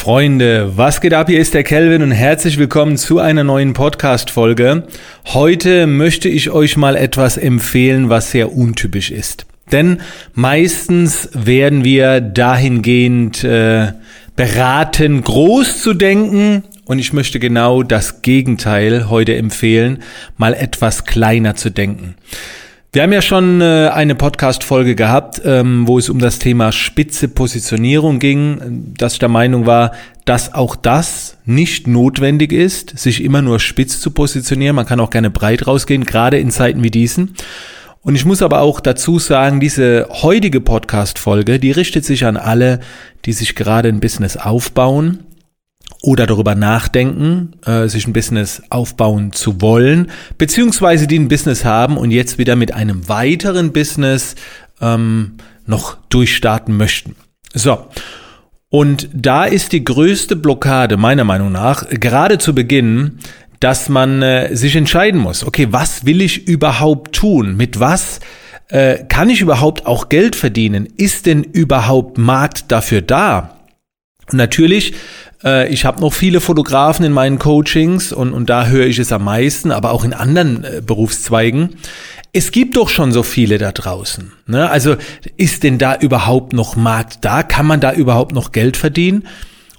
Freunde, was geht ab? Hier ist der Kelvin und herzlich willkommen zu einer neuen Podcast-Folge. Heute möchte ich euch mal etwas empfehlen, was sehr untypisch ist. Denn meistens werden wir dahingehend äh, beraten, groß zu denken. Und ich möchte genau das Gegenteil heute empfehlen, mal etwas kleiner zu denken. Wir haben ja schon äh, eine Podcast-Folge gehabt, ähm, wo es um das Thema spitze Positionierung ging, dass ich der Meinung war, dass auch das nicht notwendig ist, sich immer nur spitz zu positionieren. Man kann auch gerne breit rausgehen, gerade in Zeiten wie diesen. Und ich muss aber auch dazu sagen, diese heutige Podcast-Folge, die richtet sich an alle, die sich gerade ein Business aufbauen oder darüber nachdenken, äh, sich ein Business aufbauen zu wollen, beziehungsweise die ein Business haben und jetzt wieder mit einem weiteren Business ähm, noch durchstarten möchten. So. Und da ist die größte Blockade meiner Meinung nach, gerade zu Beginn, dass man äh, sich entscheiden muss, okay, was will ich überhaupt tun? Mit was äh, kann ich überhaupt auch Geld verdienen? Ist denn überhaupt Markt dafür da? Und natürlich äh, ich habe noch viele Fotografen in meinen Coachings und, und da höre ich es am meisten, aber auch in anderen äh, Berufszweigen. Es gibt doch schon so viele da draußen. Ne? Also ist denn da überhaupt noch Markt da? Kann man da überhaupt noch Geld verdienen?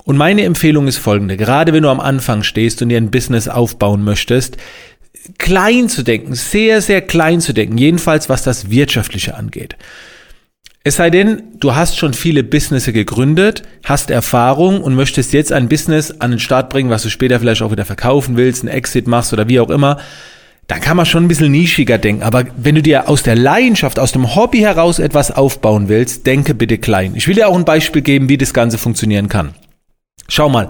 Und meine Empfehlung ist folgende. Gerade wenn du am Anfang stehst und dir ein Business aufbauen möchtest, klein zu denken, sehr, sehr klein zu denken, jedenfalls was das Wirtschaftliche angeht. Es sei denn, du hast schon viele Businesses gegründet, hast Erfahrung und möchtest jetzt ein Business an den Start bringen, was du später vielleicht auch wieder verkaufen willst, einen Exit machst oder wie auch immer. Dann kann man schon ein bisschen nischiger denken. Aber wenn du dir aus der Leidenschaft, aus dem Hobby heraus etwas aufbauen willst, denke bitte klein. Ich will dir auch ein Beispiel geben, wie das Ganze funktionieren kann. Schau mal.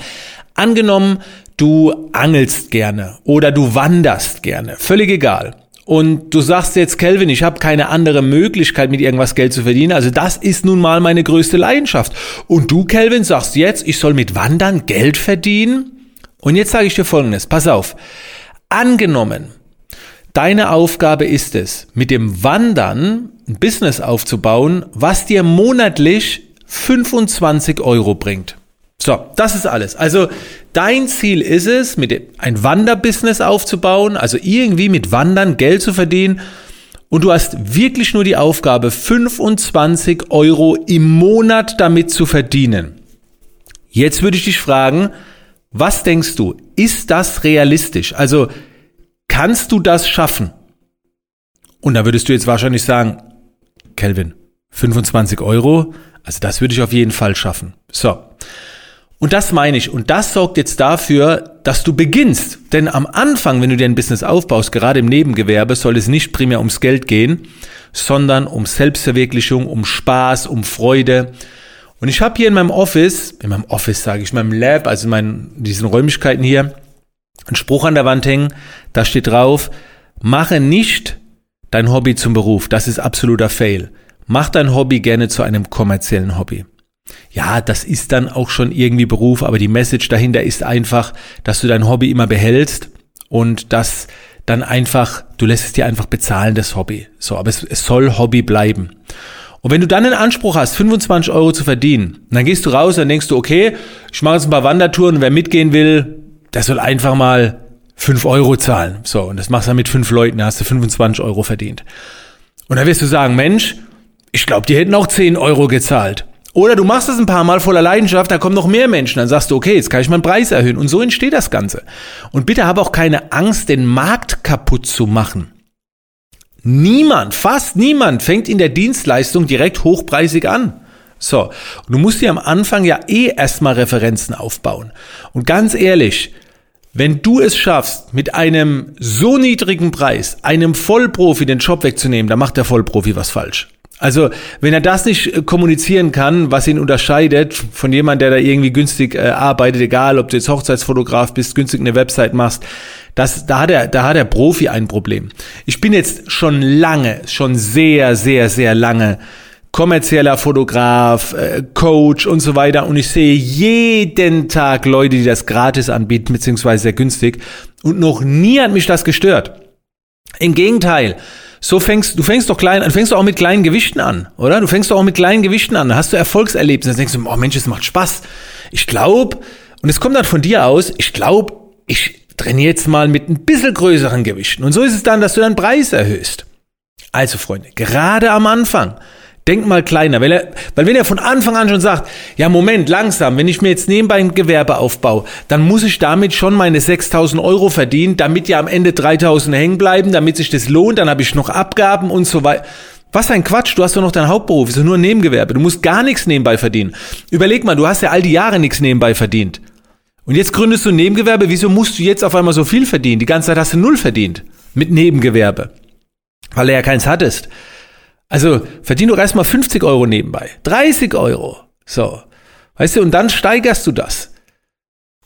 Angenommen, du angelst gerne oder du wanderst gerne. Völlig egal und du sagst jetzt, Kelvin, ich habe keine andere Möglichkeit, mit irgendwas Geld zu verdienen. Also das ist nun mal meine größte Leidenschaft. Und du, Kelvin, sagst jetzt, ich soll mit Wandern Geld verdienen? Und jetzt sage ich dir Folgendes, pass auf. Angenommen, deine Aufgabe ist es, mit dem Wandern ein Business aufzubauen, was dir monatlich 25 Euro bringt. So, das ist alles. Also dein Ziel ist es, mit ein Wanderbusiness aufzubauen, also irgendwie mit Wandern Geld zu verdienen. Und du hast wirklich nur die Aufgabe, 25 Euro im Monat damit zu verdienen. Jetzt würde ich dich fragen, was denkst du, ist das realistisch? Also kannst du das schaffen? Und da würdest du jetzt wahrscheinlich sagen, Kelvin, 25 Euro, also das würde ich auf jeden Fall schaffen. So. Und das meine ich. Und das sorgt jetzt dafür, dass du beginnst. Denn am Anfang, wenn du dir ein Business aufbaust, gerade im Nebengewerbe, soll es nicht primär ums Geld gehen, sondern um Selbstverwirklichung, um Spaß, um Freude. Und ich habe hier in meinem Office, in meinem Office sage ich, in meinem Lab, also in meinen, diesen Räumlichkeiten hier, einen Spruch an der Wand hängen, da steht drauf, mache nicht dein Hobby zum Beruf. Das ist absoluter Fail. Mach dein Hobby gerne zu einem kommerziellen Hobby ja, das ist dann auch schon irgendwie Beruf, aber die Message dahinter ist einfach, dass du dein Hobby immer behältst und dass dann einfach, du lässt es dir einfach bezahlen, das Hobby. So, aber es, es soll Hobby bleiben. Und wenn du dann den Anspruch hast, 25 Euro zu verdienen, dann gehst du raus und denkst du, okay, ich mache jetzt ein paar Wandertouren wer mitgehen will, der soll einfach mal 5 Euro zahlen. So, und das machst du dann mit fünf Leuten, da hast du 25 Euro verdient. Und dann wirst du sagen, Mensch, ich glaube, die hätten auch 10 Euro gezahlt. Oder du machst es ein paar Mal voller Leidenschaft, da kommen noch mehr Menschen, dann sagst du, okay, jetzt kann ich meinen Preis erhöhen. Und so entsteht das Ganze. Und bitte habe auch keine Angst, den Markt kaputt zu machen. Niemand, fast niemand fängt in der Dienstleistung direkt hochpreisig an. So, und du musst dir am Anfang ja eh erstmal Referenzen aufbauen. Und ganz ehrlich, wenn du es schaffst, mit einem so niedrigen Preis einem Vollprofi den Job wegzunehmen, dann macht der Vollprofi was falsch. Also, wenn er das nicht äh, kommunizieren kann, was ihn unterscheidet von jemand, der da irgendwie günstig äh, arbeitet, egal ob du jetzt Hochzeitsfotograf bist, günstig eine Website machst, das, da hat er, da hat der Profi ein Problem. Ich bin jetzt schon lange, schon sehr, sehr, sehr lange kommerzieller Fotograf, äh, Coach und so weiter und ich sehe jeden Tag Leute, die das gratis anbieten, beziehungsweise sehr günstig und noch nie hat mich das gestört. Im Gegenteil, so fängst du fängst doch klein, fängst du auch mit kleinen Gewichten an, oder? Du fängst doch auch mit kleinen Gewichten an. Da hast du Erfolgserlebnisse, dann denkst du, oh Mensch, es macht Spaß. ich glaube, und es kommt dann von dir aus, ich glaube, ich trainiere jetzt mal mit ein bisschen größeren Gewichten. Und so ist es dann, dass du deinen Preis erhöhst. Also Freunde, gerade am Anfang, denk mal kleiner, weil, er, weil wenn er von Anfang an schon sagt, ja Moment, langsam, wenn ich mir jetzt nebenbei ein Gewerbe aufbaue, dann muss ich damit schon meine 6000 Euro verdienen, damit ja am Ende 3000 hängen bleiben, damit sich das lohnt, dann habe ich noch Abgaben und so weiter. Was ein Quatsch, du hast doch noch deinen Hauptberuf, ist doch nur ein Nebengewerbe, du musst gar nichts nebenbei verdienen. Überleg mal, du hast ja all die Jahre nichts nebenbei verdient. Und jetzt gründest du ein Nebengewerbe, wieso musst du jetzt auf einmal so viel verdienen? Die ganze Zeit hast du null verdient mit Nebengewerbe, weil du ja keins hattest. Also verdien doch erstmal 50 Euro nebenbei, 30 Euro, so, weißt du, und dann steigerst du das.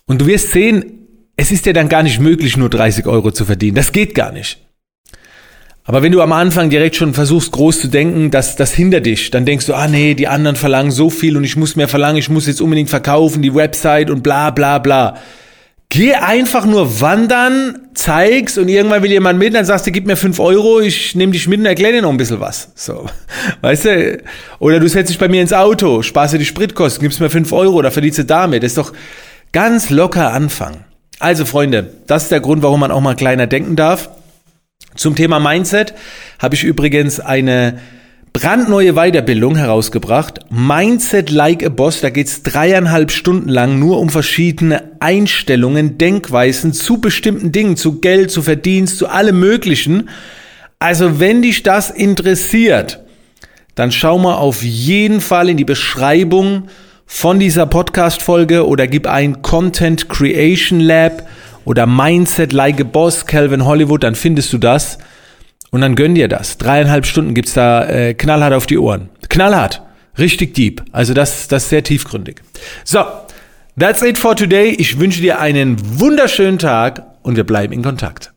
Und du wirst sehen, es ist dir dann gar nicht möglich, nur 30 Euro zu verdienen. Das geht gar nicht. Aber wenn du am Anfang direkt schon versuchst, groß zu denken, das, das hindert dich. Dann denkst du, ah nee, die anderen verlangen so viel und ich muss mehr verlangen, ich muss jetzt unbedingt verkaufen, die Website und bla bla bla. Geh einfach nur wandern, zeig's und irgendwann will jemand mit, dann sagst du, gib mir fünf Euro, ich nehme dich mit und erkläre dir noch ein bisschen was. So, weißt du? Oder du setzt dich bei mir ins Auto, sparst dir die Spritkosten, gibst mir fünf Euro, da verdienst du damit. Das ist doch ganz locker Anfang. Also Freunde, das ist der Grund, warum man auch mal kleiner denken darf. Zum Thema Mindset habe ich übrigens eine brandneue Weiterbildung herausgebracht. Mindset Like a Boss. Da geht's dreieinhalb Stunden lang nur um verschiedene Einstellungen, Denkweisen zu bestimmten Dingen, zu Geld, zu Verdienst, zu allem Möglichen. Also wenn dich das interessiert, dann schau mal auf jeden Fall in die Beschreibung von dieser Podcast-Folge oder gib ein Content Creation Lab oder Mindset Like a Boss, Calvin Hollywood, dann findest du das. Und dann gönn dir das. Dreieinhalb Stunden gibt's da äh, knallhart auf die Ohren. Knallhart. Richtig deep. Also das, das ist sehr tiefgründig. So, that's it for today. Ich wünsche dir einen wunderschönen Tag und wir bleiben in Kontakt.